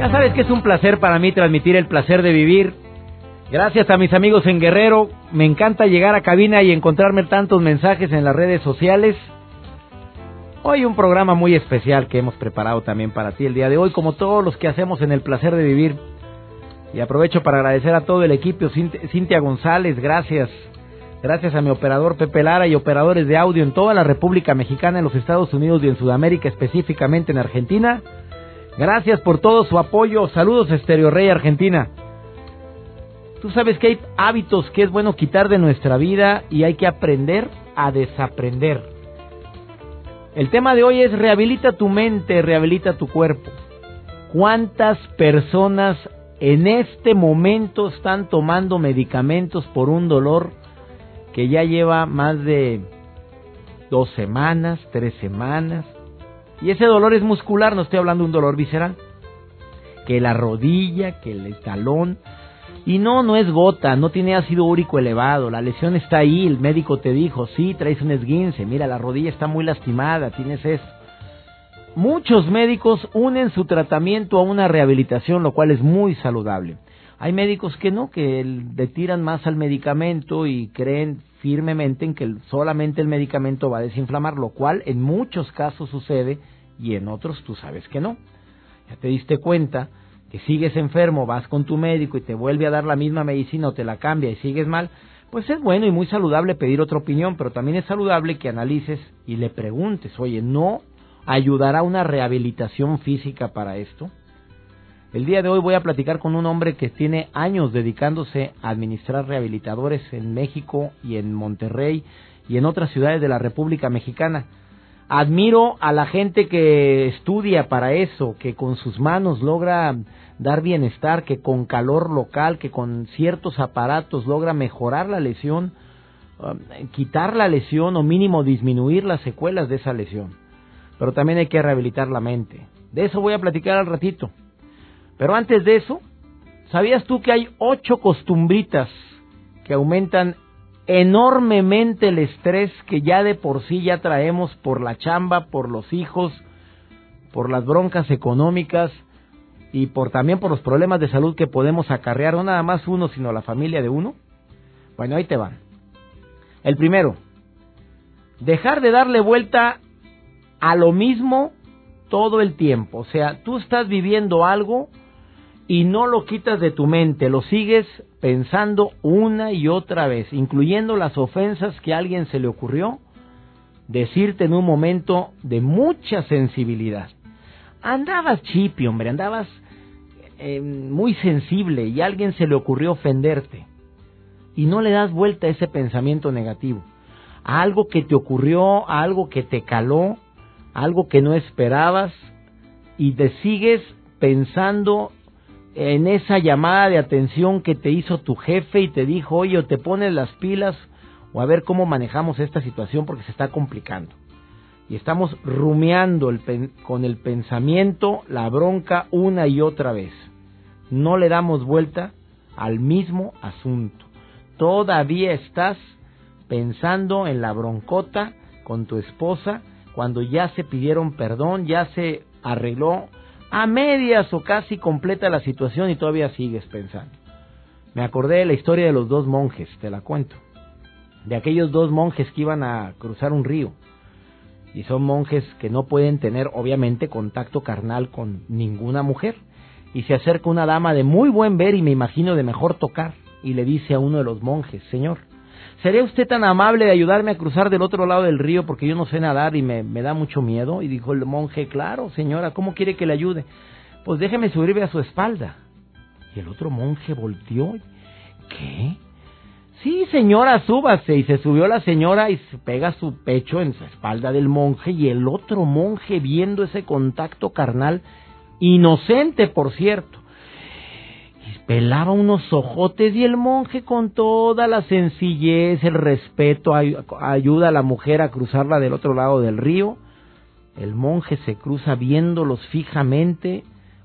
Ya sabes que es un placer para mí transmitir el placer de vivir. Gracias a mis amigos en Guerrero. Me encanta llegar a cabina y encontrarme tantos mensajes en las redes sociales. Hoy un programa muy especial que hemos preparado también para ti el día de hoy, como todos los que hacemos en el placer de vivir. Y aprovecho para agradecer a todo el equipo, Cintia González, gracias. Gracias a mi operador Pepe Lara y operadores de audio en toda la República Mexicana, en los Estados Unidos y en Sudamérica, específicamente en Argentina. Gracias por todo su apoyo. Saludos, Estéreo Rey Argentina. Tú sabes que hay hábitos que es bueno quitar de nuestra vida y hay que aprender a desaprender. El tema de hoy es rehabilita tu mente, rehabilita tu cuerpo. ¿Cuántas personas en este momento están tomando medicamentos por un dolor que ya lleva más de dos semanas, tres semanas, y ese dolor es muscular, no estoy hablando de un dolor visceral. Que la rodilla, que el talón. Y no, no es gota, no tiene ácido úrico elevado, la lesión está ahí, el médico te dijo, sí, traes un esguince, mira, la rodilla está muy lastimada, tienes eso. Muchos médicos unen su tratamiento a una rehabilitación, lo cual es muy saludable. Hay médicos que no, que le tiran más al medicamento y creen firmemente en que solamente el medicamento va a desinflamar, lo cual en muchos casos sucede y en otros tú sabes que no. Ya te diste cuenta que sigues enfermo, vas con tu médico y te vuelve a dar la misma medicina o te la cambia y sigues mal, pues es bueno y muy saludable pedir otra opinión, pero también es saludable que analices y le preguntes, oye, ¿no ayudará una rehabilitación física para esto? El día de hoy voy a platicar con un hombre que tiene años dedicándose a administrar rehabilitadores en México y en Monterrey y en otras ciudades de la República Mexicana. Admiro a la gente que estudia para eso, que con sus manos logra dar bienestar, que con calor local, que con ciertos aparatos logra mejorar la lesión, um, quitar la lesión o mínimo disminuir las secuelas de esa lesión. Pero también hay que rehabilitar la mente. De eso voy a platicar al ratito. Pero antes de eso, ¿sabías tú que hay ocho costumbritas que aumentan enormemente el estrés que ya de por sí ya traemos por la chamba, por los hijos, por las broncas económicas y por también por los problemas de salud que podemos acarrear, no nada más uno, sino la familia de uno? Bueno, ahí te van. El primero, dejar de darle vuelta a lo mismo todo el tiempo. O sea, tú estás viviendo algo y no lo quitas de tu mente, lo sigues pensando una y otra vez, incluyendo las ofensas que a alguien se le ocurrió decirte en un momento de mucha sensibilidad. Andabas chipi, hombre, andabas eh, muy sensible y a alguien se le ocurrió ofenderte y no le das vuelta a ese pensamiento negativo, a algo que te ocurrió, a algo que te caló, algo que no esperabas y te sigues pensando en esa llamada de atención que te hizo tu jefe y te dijo, oye, o te pones las pilas o a ver cómo manejamos esta situación porque se está complicando. Y estamos rumiando con el pensamiento la bronca una y otra vez. No le damos vuelta al mismo asunto. Todavía estás pensando en la broncota con tu esposa cuando ya se pidieron perdón, ya se arregló a medias o casi completa la situación y todavía sigues pensando. Me acordé de la historia de los dos monjes, te la cuento. De aquellos dos monjes que iban a cruzar un río. Y son monjes que no pueden tener, obviamente, contacto carnal con ninguna mujer. Y se acerca una dama de muy buen ver y me imagino de mejor tocar. Y le dice a uno de los monjes, Señor, ¿sería usted tan amable de ayudarme a cruzar del otro lado del río porque yo no sé nadar y me, da mucho miedo? Y dijo el monje, claro, señora, ¿cómo quiere que le ayude? Pues déjeme subirme a su espalda. Y el otro monje volteó. ¿Qué? Sí, señora, súbase. Y se subió la señora y se pega su pecho en su espalda del monje y el otro monje viendo ese contacto carnal inocente por cierto. Pelaba unos ojotes y el monje con toda la sencillez, el respeto, ayuda a la mujer a cruzarla del otro lado del río. El monje se cruza viéndolos fijamente,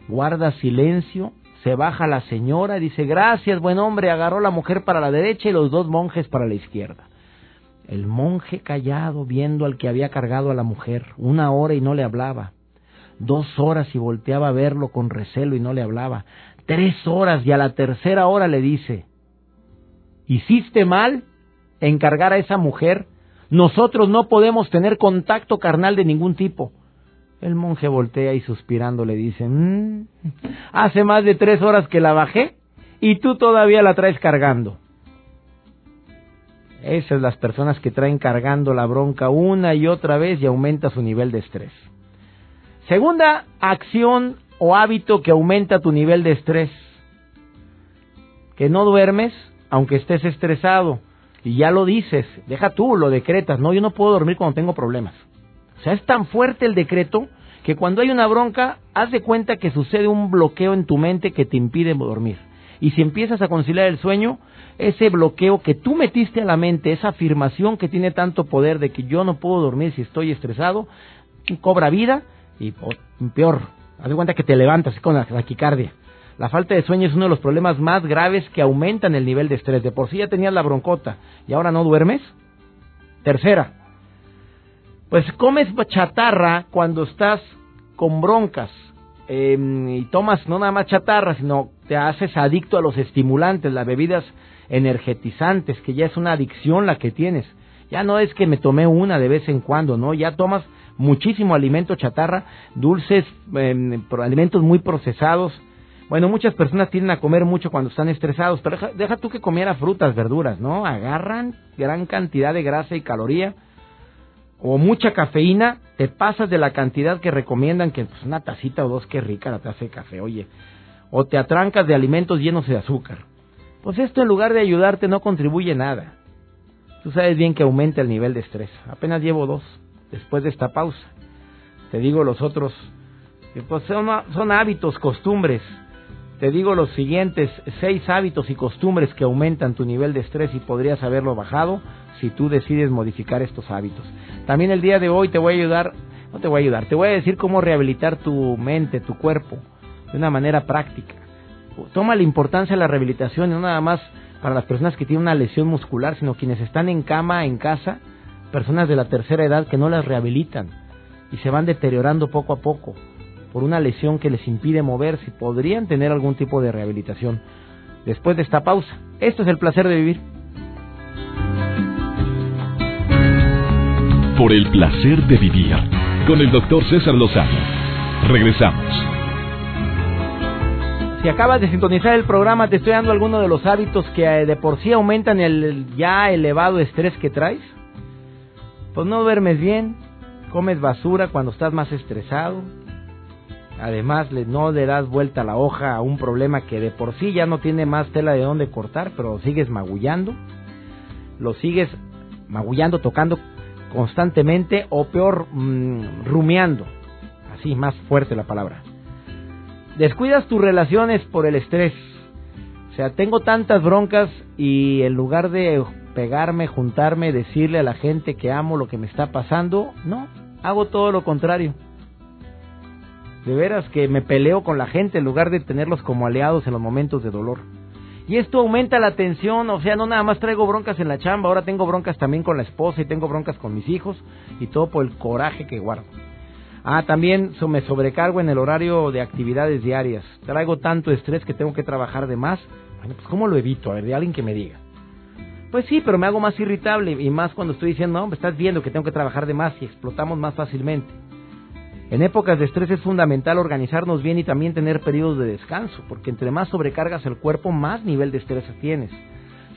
guarda silencio, se baja la señora, dice gracias, buen hombre, agarró la mujer para la derecha y los dos monjes para la izquierda. El monje callado viendo al que había cargado a la mujer, una hora y no le hablaba, dos horas y volteaba a verlo con recelo y no le hablaba, tres horas y a la tercera hora le dice, ¿hiciste mal en cargar a esa mujer? Nosotros no podemos tener contacto carnal de ningún tipo. El monje voltea y suspirando le dice, mm, hace más de tres horas que la bajé y tú todavía la traes cargando. Esas las personas que traen cargando la bronca una y otra vez y aumenta su nivel de estrés. Segunda acción o hábito que aumenta tu nivel de estrés. Que no duermes aunque estés estresado. Y ya lo dices, deja tú, lo decretas. No, yo no puedo dormir cuando tengo problemas. O sea, es tan fuerte el decreto que cuando hay una bronca, haz de cuenta que sucede un bloqueo en tu mente que te impide dormir. Y si empiezas a conciliar el sueño, ese bloqueo que tú metiste a la mente, esa afirmación que tiene tanto poder de que yo no puedo dormir si estoy estresado, cobra vida y peor, haz de cuenta que te levantas con la taquicardia. La falta de sueño es uno de los problemas más graves que aumentan el nivel de estrés. De por sí ya tenías la broncota y ahora no duermes. Tercera, pues comes chatarra cuando estás con broncas em, y tomas no nada más chatarra, sino te haces adicto a los estimulantes, las bebidas energetizantes, que ya es una adicción la que tienes. Ya no es que me tomé una de vez en cuando, ¿no? Ya tomas muchísimo alimento chatarra, dulces, em, alimentos muy procesados. Bueno, muchas personas tienden a comer mucho cuando están estresados, pero deja, deja tú que comiera frutas, verduras, ¿no? Agarran gran cantidad de grasa y caloría o mucha cafeína, te pasas de la cantidad que recomiendan, que pues, una tacita o dos, qué rica la taza de café, oye. O te atrancas de alimentos llenos de azúcar. Pues esto en lugar de ayudarte no contribuye nada. Tú sabes bien que aumenta el nivel de estrés. Apenas llevo dos después de esta pausa. Te digo los otros, pues son, son hábitos, costumbres. Te digo los siguientes seis hábitos y costumbres que aumentan tu nivel de estrés y podrías haberlo bajado si tú decides modificar estos hábitos. También el día de hoy te voy a ayudar, no te voy a ayudar, te voy a decir cómo rehabilitar tu mente, tu cuerpo, de una manera práctica. Toma la importancia de la rehabilitación, no nada más para las personas que tienen una lesión muscular, sino quienes están en cama, en casa, personas de la tercera edad que no las rehabilitan y se van deteriorando poco a poco por una lesión que les impide moverse, podrían tener algún tipo de rehabilitación. Después de esta pausa, esto es el placer de vivir. por el placer de vivir con el doctor César Lozano. Regresamos. Si acabas de sintonizar el programa, te estoy dando algunos de los hábitos que eh, de por sí aumentan el ya elevado estrés que traes. Pues no duermes bien, comes basura cuando estás más estresado. Además, no le das vuelta la hoja a un problema que de por sí ya no tiene más tela de dónde cortar, pero sigues magullando. Lo sigues magullando, tocando constantemente o peor, mm, rumiando. Así, más fuerte la palabra. Descuidas tus relaciones por el estrés. O sea, tengo tantas broncas y en lugar de pegarme, juntarme, decirle a la gente que amo lo que me está pasando, no, hago todo lo contrario. De veras que me peleo con la gente en lugar de tenerlos como aliados en los momentos de dolor. Y esto aumenta la tensión, o sea, no nada más traigo broncas en la chamba, ahora tengo broncas también con la esposa y tengo broncas con mis hijos y todo por el coraje que guardo. Ah, también me sobrecargo en el horario de actividades diarias. Traigo tanto estrés que tengo que trabajar de más. Bueno, pues ¿cómo lo evito? A ver, de alguien que me diga. Pues sí, pero me hago más irritable y más cuando estoy diciendo, no, me estás viendo que tengo que trabajar de más y explotamos más fácilmente. En épocas de estrés es fundamental organizarnos bien y también tener periodos de descanso, porque entre más sobrecargas el cuerpo, más nivel de estrés tienes.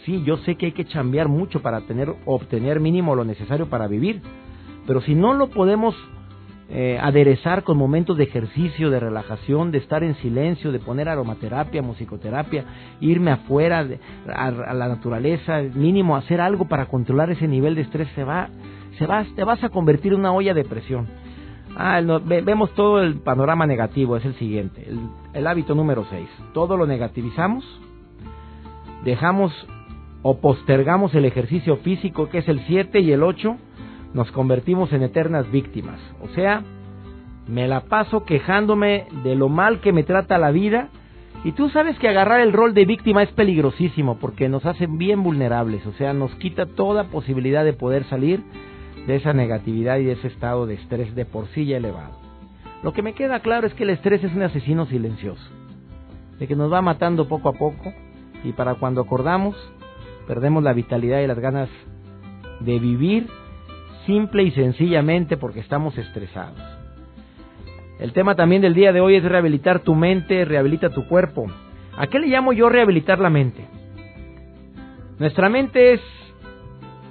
Sí, yo sé que hay que chambear mucho para tener, obtener mínimo lo necesario para vivir, pero si no lo podemos eh, aderezar con momentos de ejercicio, de relajación, de estar en silencio, de poner aromaterapia, musicoterapia, irme afuera a, la naturaleza, mínimo hacer algo para controlar ese nivel de estrés, se va, se va, te vas a convertir en una olla de presión. Ah, vemos todo el panorama negativo, es el siguiente. El, el hábito número 6. Todo lo negativizamos, dejamos o postergamos el ejercicio físico, que es el 7 y el 8, nos convertimos en eternas víctimas. O sea, me la paso quejándome de lo mal que me trata la vida. Y tú sabes que agarrar el rol de víctima es peligrosísimo porque nos hace bien vulnerables, o sea, nos quita toda posibilidad de poder salir de esa negatividad y de ese estado de estrés de por sí ya elevado. Lo que me queda claro es que el estrés es un asesino silencioso, de que nos va matando poco a poco y para cuando acordamos perdemos la vitalidad y las ganas de vivir simple y sencillamente porque estamos estresados. El tema también del día de hoy es rehabilitar tu mente, rehabilita tu cuerpo. ¿A qué le llamo yo rehabilitar la mente? Nuestra mente es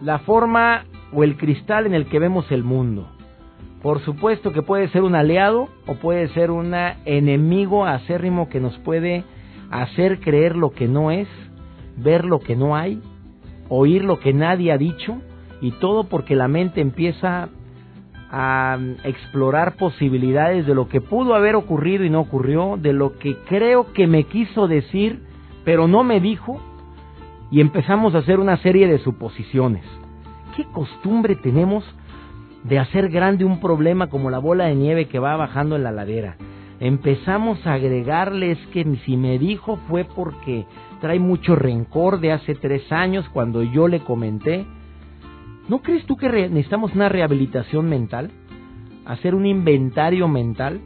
la forma o el cristal en el que vemos el mundo. Por supuesto que puede ser un aliado o puede ser un enemigo acérrimo que nos puede hacer creer lo que no es ver lo que no hay, oír lo que nadie ha dicho, y todo porque la mente empieza a explorar posibilidades de lo que pudo haber ocurrido y no ocurrió, de lo que creo que me quiso decir, pero no me dijo, y empezamos a hacer una serie de suposiciones. ¿Qué costumbre tenemos de hacer grande un problema como la bola de nieve que va bajando en la ladera? Empezamos a agregarles que si me dijo fue porque trae mucho rencor de hace tres años cuando yo le comenté. ¿No crees tú que necesitamos una rehabilitación mental? Hacer un inventario mental.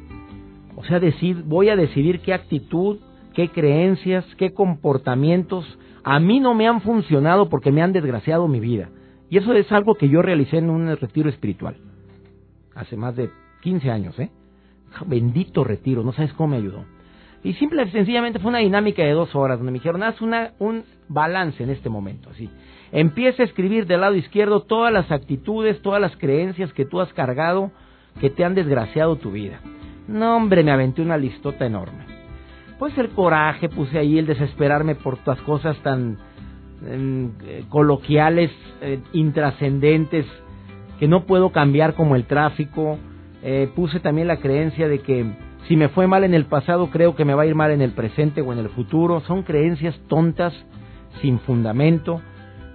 O sea, decir, voy a decidir qué actitud, qué creencias, qué comportamientos a mí no me han funcionado porque me han desgraciado mi vida. Y eso es algo que yo realicé en un retiro espiritual. Hace más de 15 años, ¿eh? Bendito retiro, no sabes cómo me ayudó. Y simple sencillamente fue una dinámica de dos horas donde me dijeron, haz una, un balance en este momento. Así. Empieza a escribir del lado izquierdo todas las actitudes, todas las creencias que tú has cargado que te han desgraciado tu vida. No, hombre, me aventé una listota enorme. Pues el coraje, puse ahí el desesperarme por las cosas tan em, eh, coloquiales, eh, intrascendentes, que no puedo cambiar como el tráfico. Eh, puse también la creencia de que si me fue mal en el pasado, creo que me va a ir mal en el presente o en el futuro. Son creencias tontas, sin fundamento,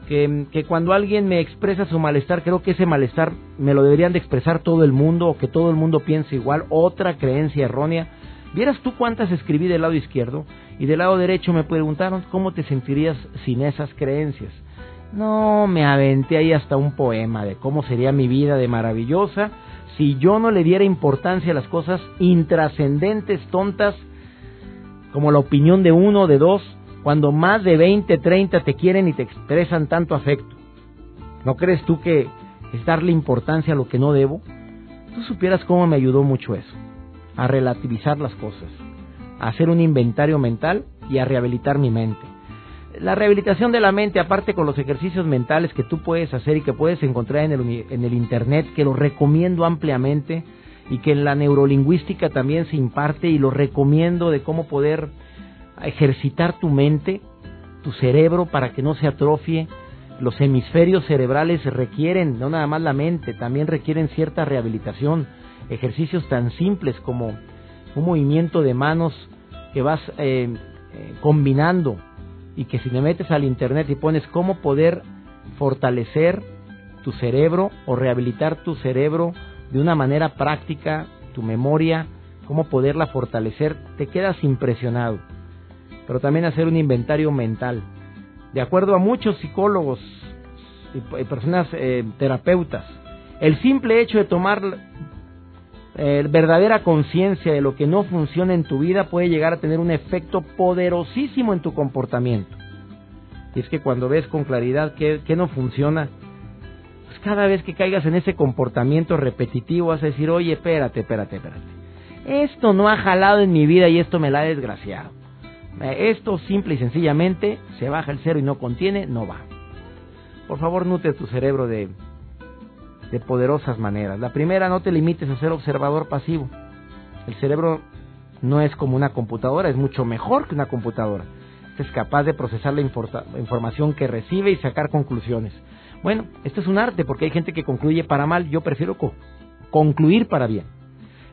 que, cuando alguien me expresa su malestar, creo que ese malestar me lo deberían de expresar todo el mundo o que todo el mundo piense igual. Otra creencia errónea. ¿Vieras tú cuántas escribí del lado izquierdo? Y del lado derecho me preguntaron cómo te sentirías sin esas creencias. No, me aventé ahí hasta un poema de cómo sería mi vida de maravillosa si yo no le diera importancia a las cosas intrascendentes, tontas, como la opinión de uno de dos, cuando más de 20, 30 te quieren y te expresan tanto afecto. ¿No crees tú que es darle importancia a lo que no debo? Tú supieras cómo me ayudó mucho eso, a relativizar las cosas, a hacer un inventario mental y a rehabilitar mi mente la rehabilitación de la mente, aparte con los ejercicios mentales que tú puedes hacer y que puedes encontrar en el, en el Internet, que lo recomiendo ampliamente y que en la neurolingüística también se imparte y lo recomiendo de cómo poder ejercitar tu mente, tu cerebro para que no se atrofie. Los hemisferios cerebrales requieren, no nada más la mente, también requieren cierta rehabilitación. Ejercicios tan simples como un movimiento de manos que vas eh, eh, combinando y que si te metes al internet y pones cómo poder fortalecer tu cerebro o rehabilitar tu cerebro de una manera práctica, tu memoria, cómo poderla fortalecer, te quedas impresionado. Pero también hacer un inventario mental. De acuerdo a muchos psicólogos y personas eh, terapeutas, el simple hecho de tomar eh, verdadera conciencia de lo que no funciona en tu vida puede llegar a tener un efecto poderosísimo en tu comportamiento. Y es que cuando ves con claridad que, no funciona, pues cada vez que caigas en ese comportamiento repetitivo vas a decir, oye, espérate, espérate, espérate. Esto no ha jalado en mi vida y esto me la ha desgraciado. Eh, esto simple y sencillamente se baja el cero y no contiene, no va. Por favor, nutre tu cerebro de de poderosas maneras. La primera, no te limites a ser observador pasivo. El cerebro no es como una computadora, es mucho mejor que una computadora. Es capaz de procesar la información que recibe y sacar conclusiones. Bueno, esto es un arte porque hay gente que concluye para mal, yo prefiero concluir para bien.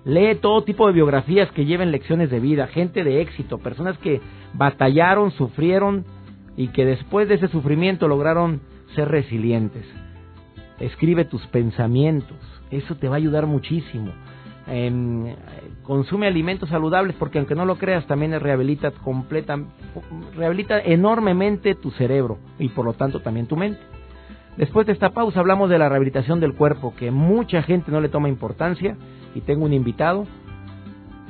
Lee todo tipo de biografías que lleven lecciones de vida, gente de éxito, personas que batallaron, sufrieron y que después de ese sufrimiento lograron ser resilientes. Escribe tus pensamientos, eso te va a ayudar muchísimo. Em, consume alimentos saludables porque aunque no lo creas también rehabilita completa, rehabilita enormemente tu cerebro y por lo tanto también tu mente. Después de esta pausa hablamos de la rehabilitación del cuerpo que mucha gente no le toma importancia y tengo un invitado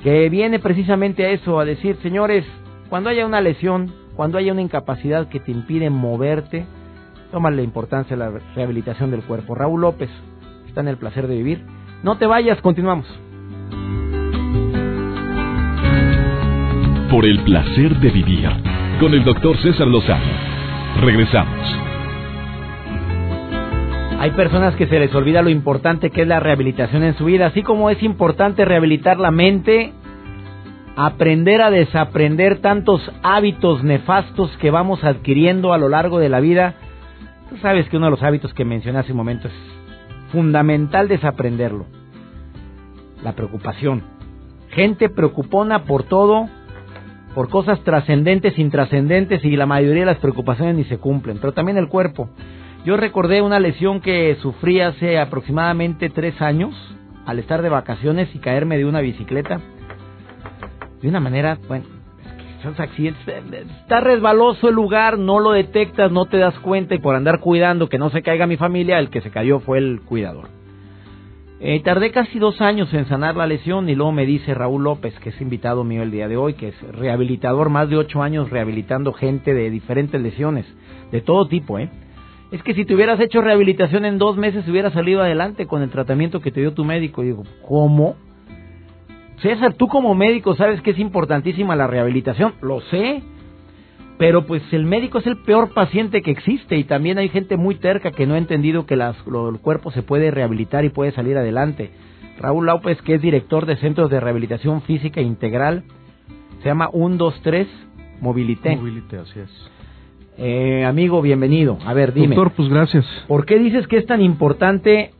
que viene precisamente a eso, a decir, señores, cuando haya una lesión, cuando haya una incapacidad que te impide moverte, toma la importancia de la rehabilitación del cuerpo. Raúl López está en el placer de vivir. No te vayas, continuamos. Por el placer de vivir con el doctor César Lozano. Regresamos. Hay personas que se les olvida lo importante que es la rehabilitación en su vida, así como es importante rehabilitar la mente, aprender a desaprender tantos hábitos nefastos que vamos adquiriendo a lo largo de la vida. Tú sabes que uno de los hábitos que mencioné hace un momento es fundamental desaprenderlo. La preocupación. Gente preocupona por todo, por cosas trascendentes, intrascendentes y la mayoría de las preocupaciones ni se cumplen, pero también el cuerpo. Yo recordé una lesión que sufrí hace aproximadamente tres años al estar de vacaciones y caerme de una bicicleta. De una manera, bueno, son accidentes. Está resbaloso el lugar, no lo detectas, no te das cuenta y por andar cuidando que no se caiga mi familia, el que se cayó fue el cuidador. Eh, tardé casi dos años en sanar la lesión y luego me dice Raúl López, que es invitado mío el día de hoy, que es rehabilitador, más de ocho años rehabilitando gente de diferentes lesiones, de todo tipo, ¿eh? Es que si te hubieras hecho rehabilitación en dos meses hubieras salido adelante con el tratamiento que te dio tu médico. Y digo, ¿cómo? César, tú como médico sabes que es importantísima la rehabilitación, lo sé, pero pues el médico es el peor paciente que existe y también hay gente muy terca que no ha entendido que las, el cuerpo se puede rehabilitar y puede salir adelante. Raúl López, que es director de Centros de Rehabilitación Física Integral, se llama 123 Mobilité. Mobilité, así es. Eh, amigo, bienvenido. A ver, dime. Doctor, pues gracias. ¿Por qué dices que es tan importante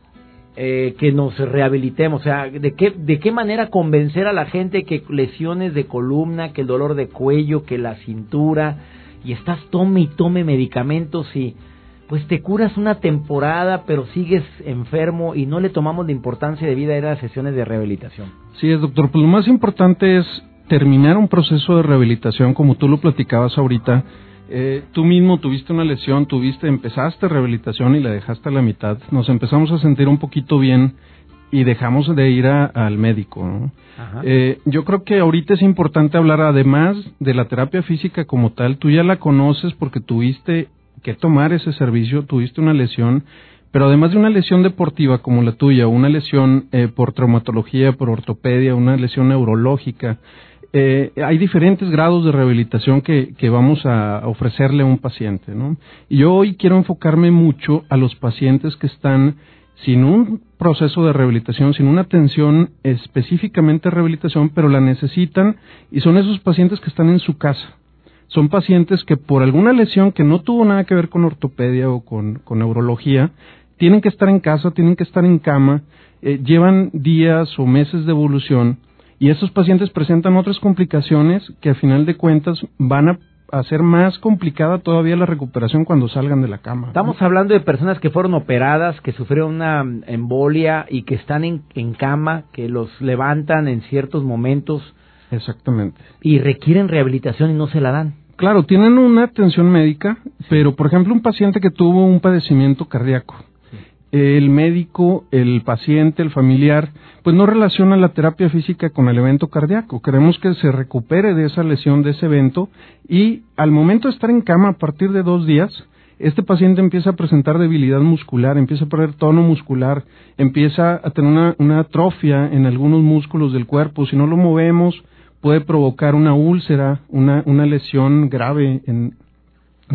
eh, que nos rehabilitemos? O sea, ¿de qué, ¿de qué manera convencer a la gente que lesiones de columna, que el dolor de cuello, que la cintura, y estás tome y tome medicamentos y pues te curas una temporada, pero sigues enfermo y no le tomamos la importancia de vida a las sesiones de rehabilitación? Sí, doctor. Pues lo más importante es terminar un proceso de rehabilitación, como tú lo platicabas ahorita, eh, tú mismo tuviste una lesión, tuviste, empezaste rehabilitación y la dejaste a la mitad. Nos empezamos a sentir un poquito bien y dejamos de ir al médico. Eh, yo creo que ahorita es importante hablar, además de la terapia física como tal, tú ya la conoces porque tuviste que tomar ese servicio, tuviste una lesión, pero además de una lesión deportiva como la tuya, una lesión eh, por traumatología, por ortopedia, una lesión neurológica, eh, hay diferentes grados de rehabilitación que, vamos a ofrecerle a un paciente, ¿no? Y yo hoy quiero enfocarme mucho a los pacientes que están sin un proceso de rehabilitación, sin una atención específicamente de rehabilitación, pero la necesitan y son esos pacientes que están en su casa. Son pacientes que por alguna lesión que no tuvo nada que ver con ortopedia o con, neurología, tienen que estar en casa, tienen que estar en cama, eh, llevan días o meses de evolución y esos pacientes presentan otras complicaciones que a final de cuentas van a hacer más complicada todavía la recuperación cuando salgan de la cama. Estamos hablando de personas que fueron operadas, que sufrieron una embolia y que están en, en cama, que los levantan en ciertos momentos. Exactamente. Y requieren rehabilitación y no se la dan. Claro, tienen una atención médica, pero por ejemplo un paciente que tuvo un padecimiento cardíaco, el médico, el paciente, el familiar, pues no relaciona la terapia física con el evento cardíaco. Queremos que se recupere de esa lesión, de ese evento, y al momento de estar en cama, a partir de dos días, este paciente empieza a presentar debilidad muscular, empieza a perder tono muscular, empieza a tener una, atrofia en algunos músculos del cuerpo. Si no lo movemos, puede provocar una úlcera, una, una lesión grave, en,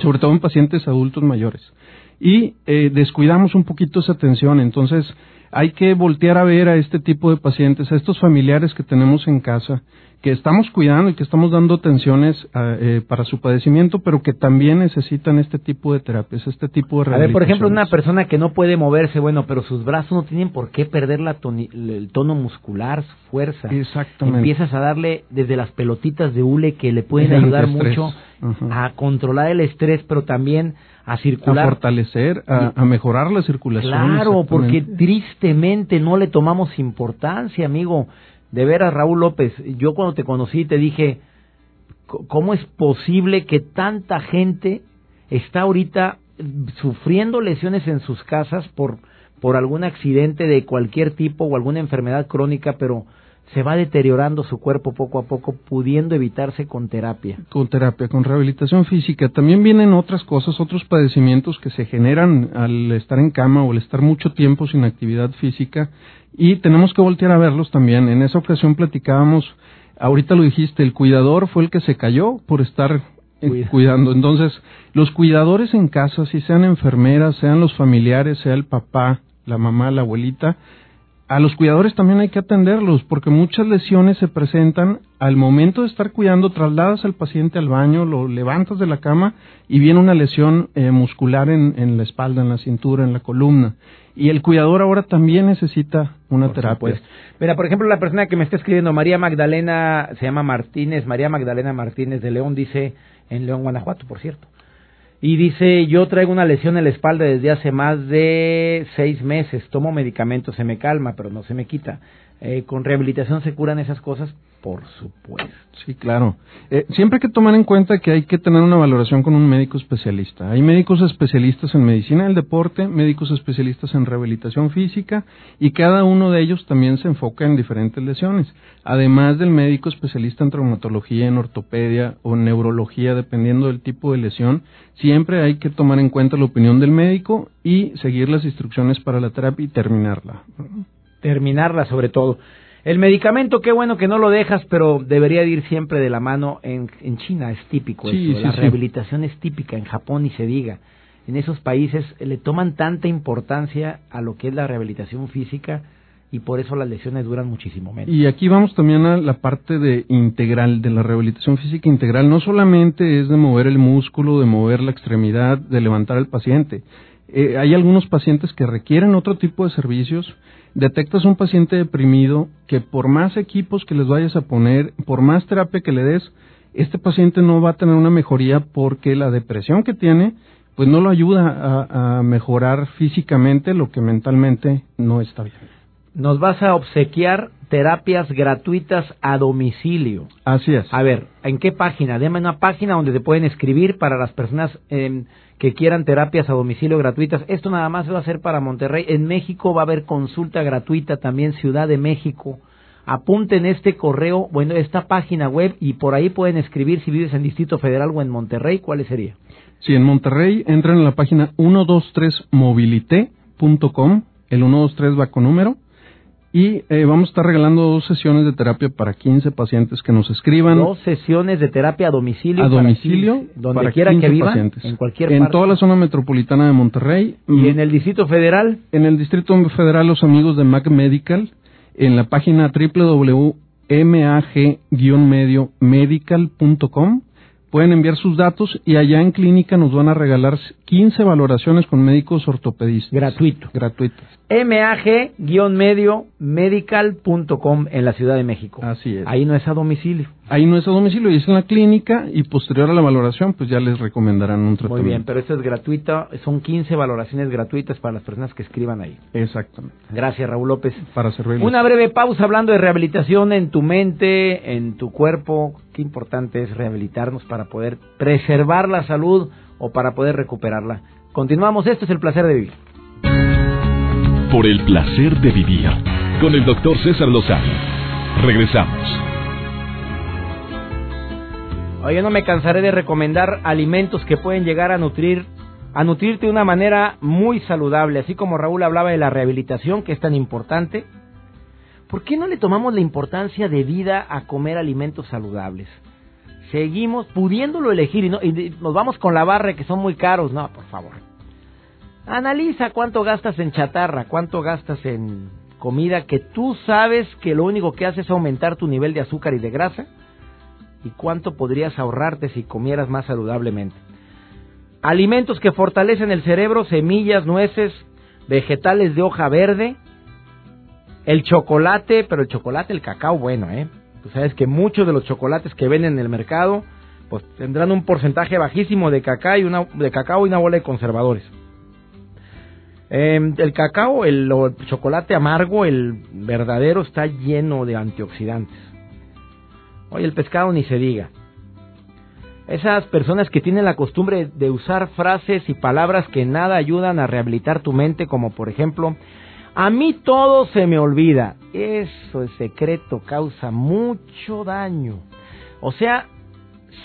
sobre todo en pacientes adultos mayores. Y eh, descuidamos un poquito esa atención. Entonces, hay que voltear a ver a este tipo de pacientes, a estos familiares que tenemos en casa, que estamos cuidando y que estamos dando atenciones eh, para su padecimiento, pero que también necesitan este tipo de terapias, este tipo de A ver, por ejemplo, una persona que no puede moverse, bueno, pero sus brazos no tienen por qué perder la el tono muscular, su fuerza. Exactamente. Empiezas a darle desde las pelotitas de hule que le pueden ayudar mucho a controlar el estrés, pero también a circular. A fortalecer, a, mejorar la circulación. Claro, porque tristemente no le tomamos importancia, amigo. De veras, Raúl López, yo cuando te conocí te dije, ¿cómo es posible que tanta gente está ahorita sufriendo lesiones en sus casas por, por algún accidente de cualquier tipo o alguna enfermedad crónica, pero se va deteriorando su cuerpo poco a poco, pudiendo evitarse con terapia. Con terapia, con rehabilitación física. También vienen otras cosas, otros padecimientos que se generan al estar en cama o al estar mucho tiempo sin actividad física y tenemos que voltear a verlos también. En esa ocasión platicábamos, ahorita lo dijiste, el cuidador fue el que se cayó por estar eh, cuidando. Entonces, los cuidadores en casa, si sean enfermeras, sean los familiares, sea el papá, la mamá, la abuelita, a los cuidadores también hay que atenderlos porque muchas lesiones se presentan al momento de estar cuidando, trasladas al paciente al baño, lo levantas de la cama y viene una lesión eh, muscular en, la espalda, en la cintura, en la columna. Y el cuidador ahora también necesita una terapia. Mira, por ejemplo, la persona que me está escribiendo, María Magdalena, se llama Martínez, María Magdalena Martínez de León, dice, en León, Guanajuato, por cierto. Y dice, yo traigo una lesión en la espalda desde hace más de seis meses, tomo medicamentos, se me calma, pero no se me quita. Eh, ¿Con rehabilitación se curan esas cosas? Por supuesto. Sí, claro. Eh, siempre hay que tomar en cuenta que hay que tener una valoración con un médico especialista. Hay médicos especialistas en medicina del deporte, médicos especialistas en rehabilitación física y cada uno de ellos también se enfoca en diferentes lesiones. Además del médico especialista en traumatología, en ortopedia o neurología, dependiendo del tipo de lesión, siempre hay que tomar en cuenta la opinión del médico y seguir las instrucciones para la terapia y terminarla. Terminarla sobre todo. El medicamento, qué bueno que no lo dejas, pero debería ir siempre de la mano. En, en China es típico eso. la rehabilitación es típica, en Japón y se diga. En esos países le toman tanta importancia a lo que es la rehabilitación física y por eso las lesiones duran muchísimo menos. Y aquí vamos también a la parte de integral, de la rehabilitación física integral. No solamente es de mover el músculo, de mover la extremidad, de levantar al paciente. Eh, hay algunos pacientes que requieren otro tipo de servicios detectas un paciente deprimido que por más equipos que les vayas a poner, por más terapia que le des, este paciente no va a tener una mejoría porque la depresión que tiene pues no lo ayuda a, mejorar físicamente lo que mentalmente no está bien. Nos vas a obsequiar terapias gratuitas a domicilio. Así es. A ver, ¿en qué página? Deme una página donde te pueden escribir para las personas eh, que quieran terapias a domicilio gratuitas. Esto nada más va a ser para Monterrey. En México va a haber consulta gratuita también, Ciudad de México. Apunten este correo, bueno, esta página web y por ahí pueden escribir si vives en Distrito Federal o en Monterrey, ¿cuál sería? Sí, en Monterrey entran en la página 123mobilité.com, el 123 va con número, y eh, vamos a estar regalando dos sesiones de terapia para 15 pacientes que nos escriban. Dos sesiones de terapia a domicilio. A domicilio. donde quiera que vivan. En cualquier En toda la zona metropolitana de Monterrey. ¿Y en el Distrito Federal? En el Distrito Federal, los amigos de Mac Medical, en la página www.mag-medical.com pueden enviar sus datos y allá en clínica nos van a regalar 15 valoraciones con médicos ortopedistas. Gratuito. Gratuitos. MAG-medio medical.com en la Ciudad de México. Así es. Ahí no es a domicilio. Ahí no es a domicilio, y es en la clínica y posterior a la valoración pues ya les recomendarán un tratamiento. Muy bien, pero esto es gratuito, son 15 valoraciones gratuitas para las personas que escriban ahí. Exactamente. Gracias Raúl López. Para servirles. Una breve pausa hablando de rehabilitación en tu mente, en tu cuerpo. Qué importante es rehabilitarnos para poder preservar la salud o para poder recuperarla. Continuamos, esto es el placer de vivir. Por el placer de vivir con el doctor César Lozano. Regresamos. Oye, no me cansaré de recomendar alimentos que pueden llegar a nutrir a nutrirte de una manera muy saludable, así como Raúl hablaba de la rehabilitación que es tan importante. ¿Por qué no le tomamos la importancia de vida a comer alimentos saludables? Seguimos pudiéndolo elegir y, no, y nos vamos con la barra que son muy caros, no, por favor. Analiza cuánto gastas en chatarra, cuánto gastas en comida que tú sabes que lo único que hace es aumentar tu nivel de azúcar y de grasa y cuánto podrías ahorrarte si comieras más saludablemente. Alimentos que fortalecen el cerebro, semillas, nueces, vegetales de hoja verde, el chocolate, pero el chocolate, el cacao, bueno, ¿eh? Tú sabes que muchos de los chocolates que venden en el mercado, pues tendrán un porcentaje bajísimo de cacao y una, de cacao y una bola de conservadores. Em, el cacao, el, el chocolate amargo, el verdadero, está lleno de antioxidantes. Oye, el pescado ni se diga. Esas personas que tienen la costumbre de usar frases y palabras que nada ayudan a rehabilitar tu mente, como por ejemplo, a mí todo se me olvida. Eso es secreto, causa mucho daño. O sea,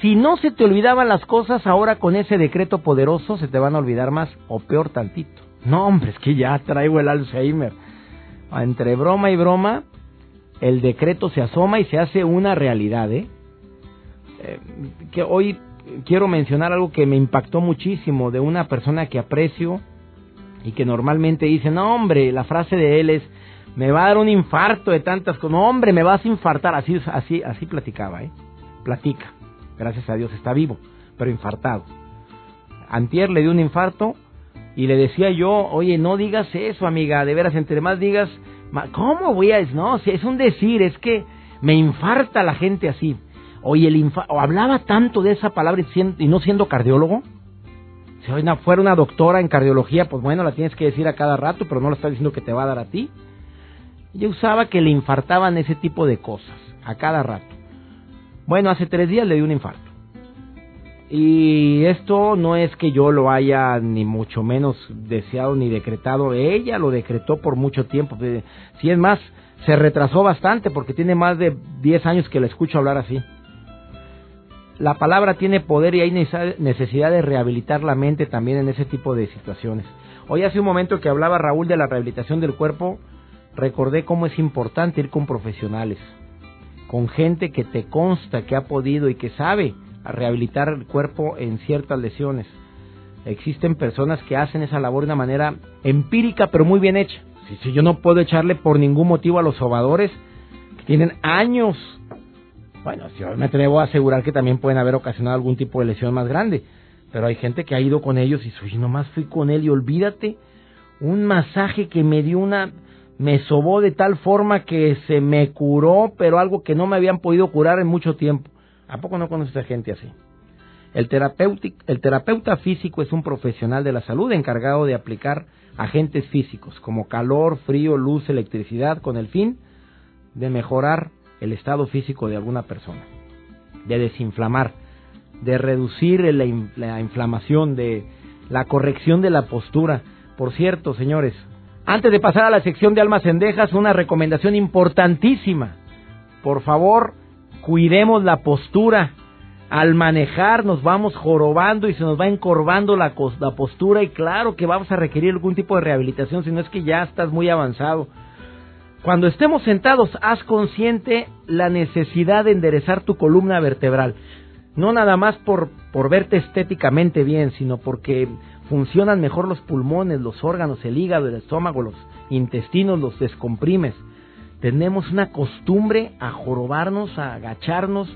si no se te olvidaban las cosas, ahora con ese decreto poderoso se te van a olvidar más o peor tantito. No, hombre, es que ya traigo el Alzheimer. Entre broma y broma, el decreto se asoma y se hace una realidad, ¿eh? Eh, que hoy quiero mencionar algo que me impactó muchísimo de una persona que aprecio y que normalmente dice, no hombre, la frase de él es, me va a dar un infarto de tantas cosas, no hombre, me vas a infartar, así, así, así platicaba, ¿eh? Platica, gracias a Dios está vivo, pero infartado. Antier le dio un infarto y le decía yo, oye, no digas eso, amiga, de veras, entre más digas, ¿cómo voy a...? No, si es un decir, es que me infarta la gente así. Oye, el o hablaba tanto de esa palabra y, no siendo cardiólogo. Si fuera una doctora en cardiología, pues bueno, la tienes que decir a cada rato, pero no lo está diciendo que te va a dar a ti. Yo usaba que le infartaban ese tipo de cosas, a cada rato. Bueno, hace tres días le dio un infarto. Y esto no es que yo lo haya ni mucho menos deseado ni decretado, ella lo decretó por mucho tiempo. Si es más, se retrasó bastante porque tiene más de 10 años que la escucho hablar así. La palabra tiene poder y hay necesidad de rehabilitar la mente también en ese tipo de situaciones. Hoy hace un momento que hablaba Raúl de la rehabilitación del cuerpo, recordé cómo es importante ir con profesionales, con gente que te consta que ha podido y que sabe rehabilitar el cuerpo en ciertas lesiones. Existen personas que hacen esa labor de una manera empírica pero muy bien hecha. Si, yo no puedo echarle por ningún motivo a los sobadores que tienen años bueno, yo me atrevo a asegurar que también pueden haber ocasionado algún tipo de lesión más grande. Pero hay gente que ha ido con ellos y soy nomás fui con él y olvídate, un masaje que me dio una, me sobó de tal forma que se me curó, pero algo que no me habían podido curar en mucho tiempo. ¿A poco no conoces a gente así? El, el terapeuta físico es un profesional de la salud encargado de aplicar agentes físicos como calor, frío, luz, electricidad con el fin de mejorar el estado físico de alguna persona, de desinflamar, de reducir la, inflamación, de la corrección de la postura. Por cierto, señores, antes de pasar a la sección de almas endejas, una recomendación importantísima. Por favor, cuidemos la postura. Al manejar nos vamos jorobando y se nos va encorvando la, la postura y claro que vamos a requerir algún tipo de rehabilitación si no es que ya estás muy avanzado. Cuando estemos sentados, haz consciente la necesidad de enderezar tu columna vertebral. No nada más por, por verte estéticamente bien, sino porque funcionan mejor los pulmones, los órganos, el hígado, el estómago, los intestinos, los descomprimes. Tenemos una costumbre a jorobarnos, a agacharnos,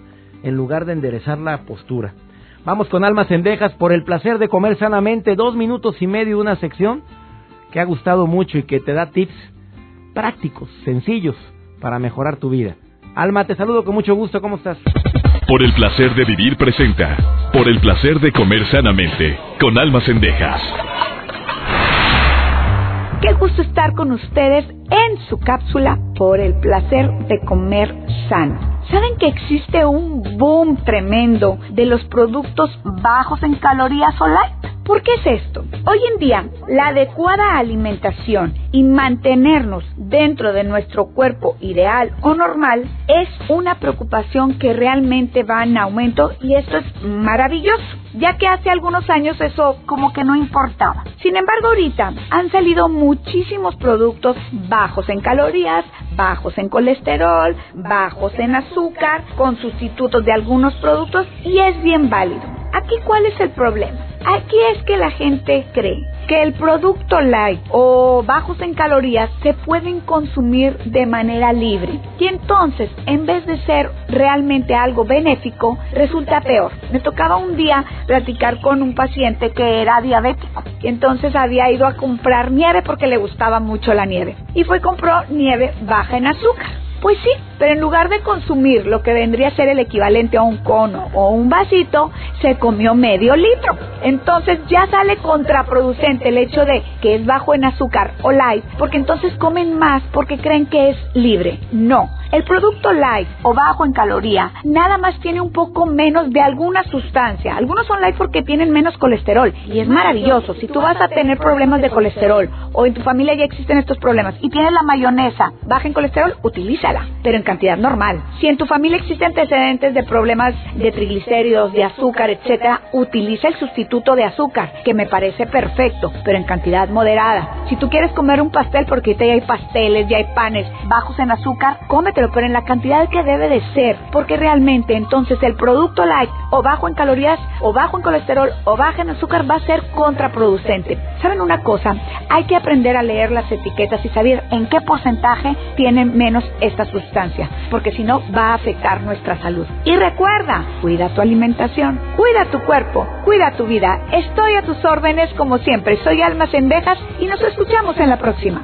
en lugar de enderezar la postura. Vamos con almas endejas por el placer de comer sanamente, dos minutos y medio una sección que ha gustado mucho y que te da tips prácticos, sencillos, para mejorar tu vida. Alma, te saludo con mucho gusto, ¿cómo estás? Por el placer de vivir presenta, por el placer de comer sanamente, con Almas Cendejas. Qué gusto estar con ustedes en su cápsula por el placer de comer sano. ¿Saben que existe un boom tremendo de los productos bajos en calorías o light? ¿Por qué es esto? Hoy en día, la adecuada alimentación y mantenernos dentro de nuestro cuerpo ideal o normal es una preocupación que realmente va en aumento y esto es maravilloso, ya que hace algunos años eso como que no importaba. Sin embargo, ahorita han salido muchísimos productos bajos en calorías, bajos en colesterol, bajos en azúcar, con sustitutos de algunos productos y es bien válido. Aquí, ¿cuál es el problema? Aquí es que la gente cree que el producto light o bajos en calorías se pueden consumir de manera libre. Y entonces, en vez de ser realmente algo benéfico, resulta peor. Me tocaba un día platicar con un paciente que era diabético. Y entonces había ido a comprar nieve porque le gustaba mucho la nieve. Y fue y compró nieve baja en azúcar. Pues sí, pero en lugar de consumir lo que vendría a ser el equivalente a un cono o un vasito, se comió medio litro. Entonces ya sale contraproducente el hecho de que es bajo en azúcar o light, porque entonces comen más porque creen que es libre. No, el producto light o bajo en caloría nada más tiene un poco menos de alguna sustancia. Algunos son light porque tienen menos colesterol y es maravilloso. Si tú vas a tener problemas de colesterol o en tu familia ya existen estos problemas y tienes la mayonesa baja en colesterol, utilízala, pero en cantidad normal. Si en tu familia existen antecedentes de problemas de triglicéridos, de azúcar, etcétera, utiliza el sustituto de azúcar, que me parece perfecto, pero en cantidad moderada. Si tú quieres comer un pastel porque ya hay pasteles, ya hay panes bajos en azúcar, pero en la cantidad que debe de ser, porque realmente entonces el producto light o bajo en calorías o bajo en colesterol o bajo en azúcar va a ser contraproducente. ¿Saben una cosa? Hay que aprender a leer las etiquetas y saber en qué porcentaje tienen menos esta sustancia porque si no va a afectar nuestra salud. Y recuerda, cuida tu alimentación, cuida tu cuerpo, cuida tu vida. Estoy a tus órdenes como siempre. Soy Alma Cendejas y nos escuchamos en la próxima.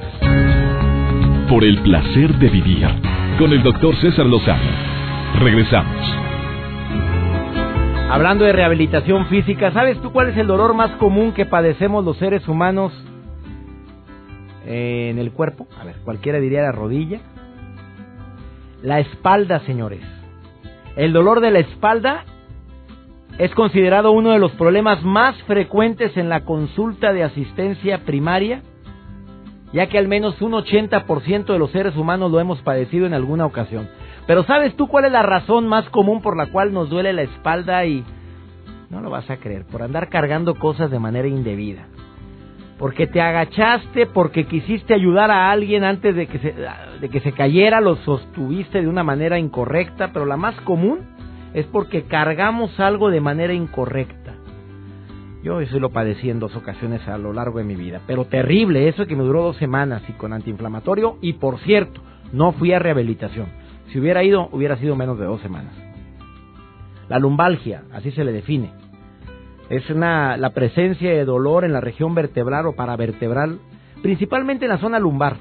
Por el placer de vivir con el doctor César Lozano. Regresamos. Hablando de rehabilitación física, ¿sabes tú cuál es el dolor más común que padecemos los seres humanos en el cuerpo? A ver, cualquiera diría la rodilla, la espalda, señores. El dolor de la espalda es considerado uno de los problemas más frecuentes en la consulta de asistencia primaria, ya que al menos un 80% de los seres humanos lo hemos padecido en alguna ocasión. Pero ¿sabes tú cuál es la razón más común por la cual nos duele la espalda y... No lo vas a creer, por andar cargando cosas de manera indebida porque te agachaste, porque quisiste ayudar a alguien antes de que se, cayera, lo sostuviste de una manera incorrecta, pero la más común es porque cargamos algo de manera incorrecta. Yo eso lo padecí en dos ocasiones a lo largo de mi vida, pero terrible, eso que me duró dos semanas y con antiinflamatorio, y por cierto, no fui a rehabilitación. Si hubiera ido, hubiera sido menos de dos semanas. La lumbalgia, así se le define es una, la presencia de dolor en la región vertebral o paravertebral, principalmente en la zona lumbar.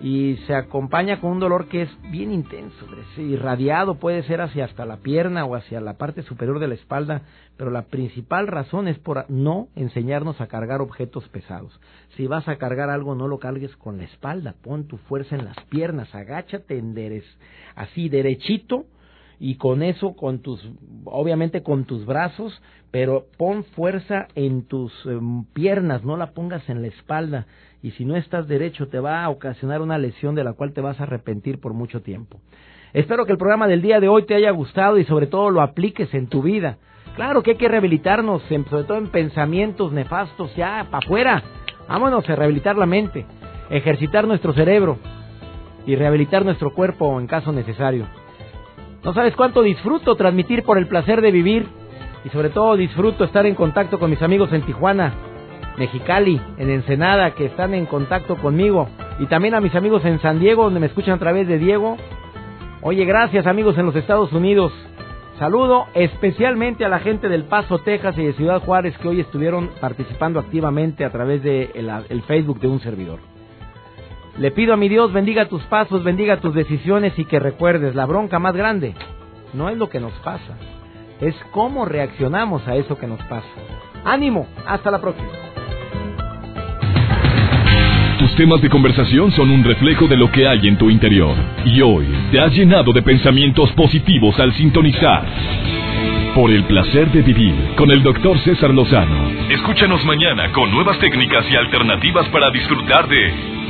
Y se acompaña con un dolor que es bien intenso, irradiado, puede ser hacia hasta la pierna o hacia la parte superior de la espalda, pero la principal razón es por no enseñarnos a cargar objetos pesados. Si vas a cargar algo, no lo cargues con la espalda, pon tu fuerza en las piernas, agáchate, enderez, así derechito, y con eso, con tus, obviamente con tus brazos, pero pon fuerza en tus em, piernas, no la pongas en la espalda. Y si no estás derecho, te va a ocasionar una lesión de la cual te vas a arrepentir por mucho tiempo. Espero que el programa del día de hoy te haya gustado y sobre todo lo apliques en tu vida. Claro que hay que rehabilitarnos, sobre todo en pensamientos nefastos, ya, para afuera. Vámonos a rehabilitar la mente, ejercitar nuestro cerebro y rehabilitar nuestro cuerpo en caso necesario. No sabes cuánto disfruto transmitir por el placer de vivir y sobre todo disfruto estar en contacto con mis amigos en Tijuana, Mexicali, en Ensenada, que están en contacto conmigo y también a mis amigos en San Diego, donde me escuchan a través de Diego. Oye, gracias amigos en los Estados Unidos. Saludo especialmente a la gente del Paso, Texas y de Ciudad Juárez que hoy estuvieron participando activamente a través de el Facebook de un servidor. Le pido a mi Dios bendiga tus pasos, bendiga tus decisiones y que recuerdes, la bronca más grande no es lo que nos pasa, es cómo reaccionamos a eso que nos pasa. Ánimo, hasta la próxima. Tus temas de conversación son un reflejo de lo que hay en tu interior. Y hoy te has llenado de pensamientos positivos al sintonizar. Por el placer de vivir con el doctor César Lozano. Escúchanos mañana con nuevas técnicas y alternativas para disfrutar de